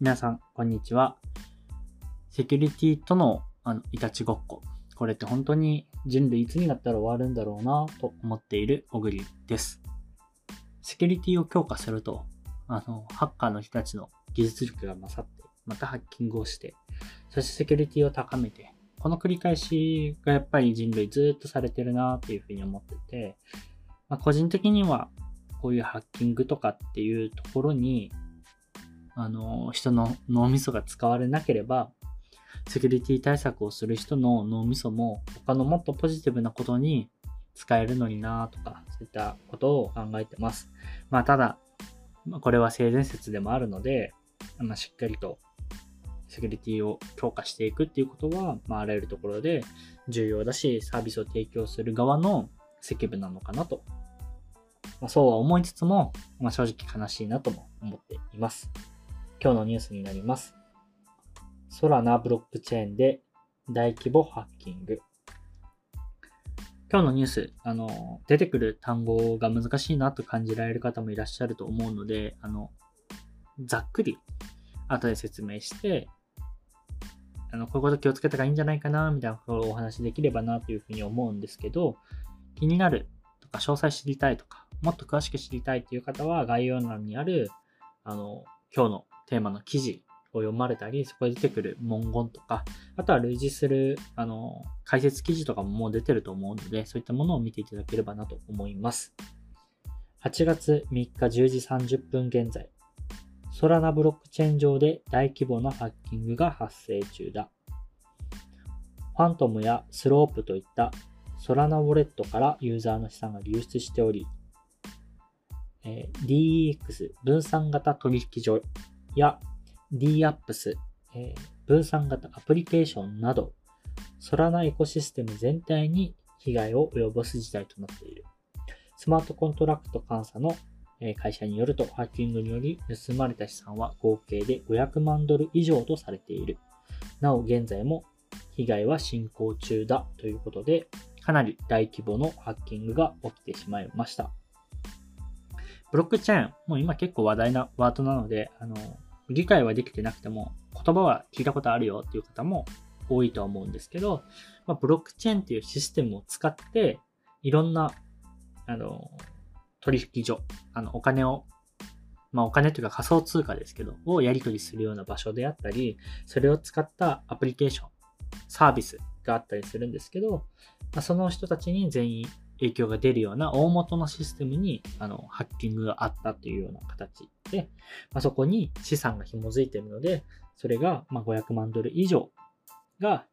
皆さん、こんにちは。セキュリティとのあのいたちごっこ。これって本当に人類いつになったら終わるんだろうなと思っている小栗です。セキュリティを強化すると、あの、ハッカーの人たちの技術力が勝って、またハッキングをして、そしてセキュリティを高めて、この繰り返しがやっぱり人類ずっとされてるなっていうふうに思ってて、まあ、個人的にはこういうハッキングとかっていうところにあの、人の脳みそが使われなければ、セキュリティ対策をする人の脳みそも他のもっとポジティブなことに使えるのになとか、そういったことを考えてます。まあ、ただ、これは性善説でもあるので、ま、しっかりとセキュリティを強化していくっていうことは、まあ、あらゆるところで重要だし、サービスを提供する側の責務なのかなと。まあ、そうは思いつつも、まあ、正直悲しいなとも思っています。今日のニュースになります。ソラナブロックチェーンで大規模ハッキング。今日のニュース、あの、出てくる単語が難しいなと感じられる方もいらっしゃると思うので、あの、ざっくり後で説明して、あの、こういうこと気をつけた方がいいんじゃないかな、みたいなことをお話しできればなというふうに思うんですけど、気になるとか、詳細知りたいとか、もっと詳しく知りたいという方は、概要欄にある、あの、今日のテーマの記事を読まれたり、そこで出てくる文言とか、あとは類似する、あの、解説記事とかももう出てると思うので、そういったものを見ていただければなと思います。8月3日10時30分現在、ソラナブロックチェーン上で大規模なハッキングが発生中だ。ファントムやスロープといったソラナウォレットからユーザーの資産が流出しており、え DEX 分散型取引所や DApps、えー、分散型アプリケーションなど、ソラナエコシステム全体に被害を及ぼす事態となっている。スマートコントラクト監査の会社によると、ハッキングにより盗まれた資産は合計で500万ドル以上とされている。なお、現在も被害は進行中だということで、かなり大規模のハッキングが起きてしまいました。ブロックチェーン、もう今結構話題なワードなので、あの、理解はできてなくても、言葉は聞いたことあるよっていう方も多いとは思うんですけど、まあ、ブロックチェーンっていうシステムを使って、いろんな、あの、取引所、あの、お金を、まあ、お金というか仮想通貨ですけど、をやり取りするような場所であったり、それを使ったアプリケーション、サービスがあったりするんですけど、まあ、その人たちに全員影響が出るような大元のシステムにあのハッキングがあったというような形で、まあ、そこに資産が紐づいているので、それがま500万ドル以上が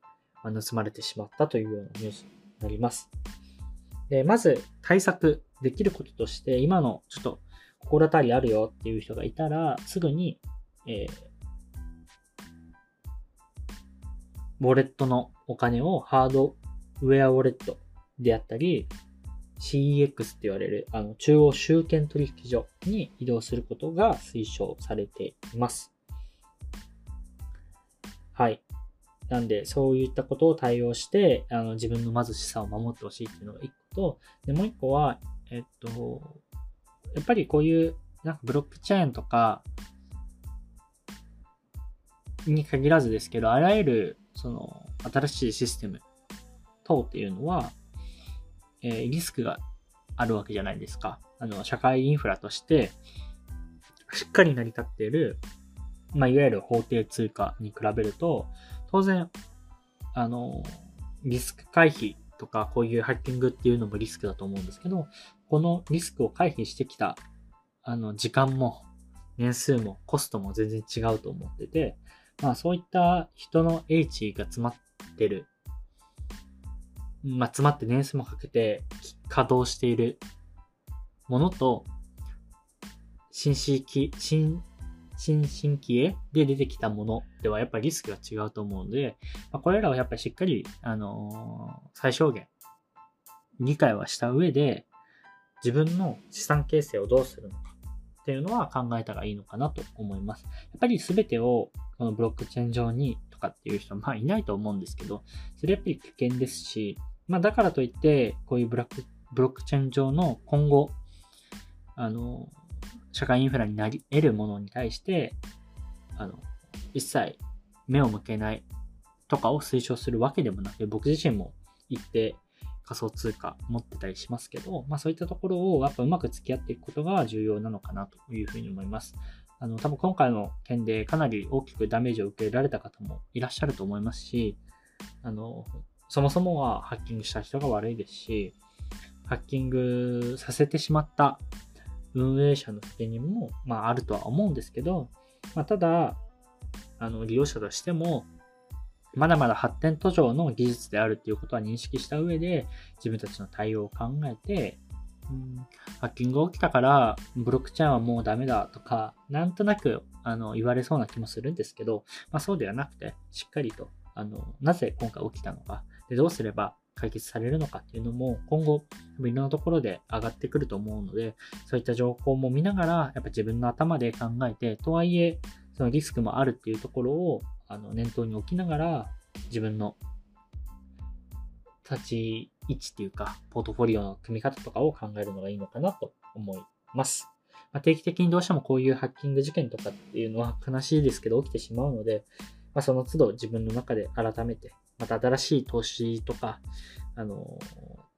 盗まれてしまったというようなニュースになります。でまず対策できることとして、今のちょっと心当たりあるよっていう人がいたら、すぐに、えー、ウォレットのお金をハードウェアウォレットであったり、CEX って言われるあの中央集権取引所に移動することが推奨されています。はい。なんで、そういったことを対応して、あの自分のまず資産を守ってほしいっていうのが1個と、でもう1個は、えっと、やっぱりこういう、なんかブロックチェーンとかに限らずですけど、あらゆる、その、新しいシステム等っていうのは、え、リスクがあるわけじゃないですか。あの、社会インフラとして、しっかり成り立っている、まあ、いわゆる法定通貨に比べると、当然、あの、リスク回避とか、こういうハッキングっていうのもリスクだと思うんですけど、このリスクを回避してきた、あの、時間も、年数も、コストも全然違うと思ってて、まあ、そういった人の英知が詰まってるまあ、詰まって年数もかけて稼働しているものと、新進気、新、新進気鋭で出てきたものではやっぱりリスクが違うと思うので、まあ、これらはやっぱりしっかり、あのー、最小限理解はした上で、自分の資産形成をどうするのかっていうのは考えたらいいのかなと思います。やっぱり全てをこのブロックチェーン上にとかっていう人はまあいないと思うんですけど、それやっぱり危険ですし、まあ、だからといって、こういうブラック、ブロックチェーン上の今後、あの、社会インフラになり得るものに対して、あの、一切目を向けないとかを推奨するわけでもなく、僕自身も一定仮想通貨持ってたりしますけど、まあそういったところをやっぱうまく付き合っていくことが重要なのかなというふうに思います。あの、多分今回の件でかなり大きくダメージを受けられた方もいらっしゃると思いますし、あの、そもそもはハッキングした人が悪いですし、ハッキングさせてしまった運営者の責任も、まあ、あるとは思うんですけど、まあ、ただ、あの、利用者としても、まだまだ発展途上の技術であるっていうことは認識した上で、自分たちの対応を考えて、うん、ハッキングが起きたから、ブロックチェーンはもうダメだとか、なんとなくあの言われそうな気もするんですけど、まあ、そうではなくて、しっかりとあのなぜ今回起きたのか、でどうすれば解決されるのかっていうのも今後いろんなところで上がってくると思うのでそういった情報も見ながらやっぱ自分の頭で考えてとはいえそのリスクもあるっていうところをあの念頭に置きながら自分の立ち位置っていうかポートフォリオの組み方とかを考えるのがいいのかなと思います。まあ、定期的にどうしてもこういうハッキング事件とかっていうのは悲しいですけど起きてしまうので、まあ、その都度自分の中で改めてまた新しい投資とか、あの、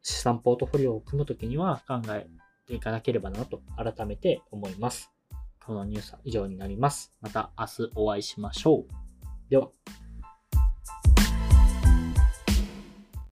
資産ポートフォリオを組むときには考えていかなければなと改めて思います。このニュースは以上になります。また明日お会いしましょう。では。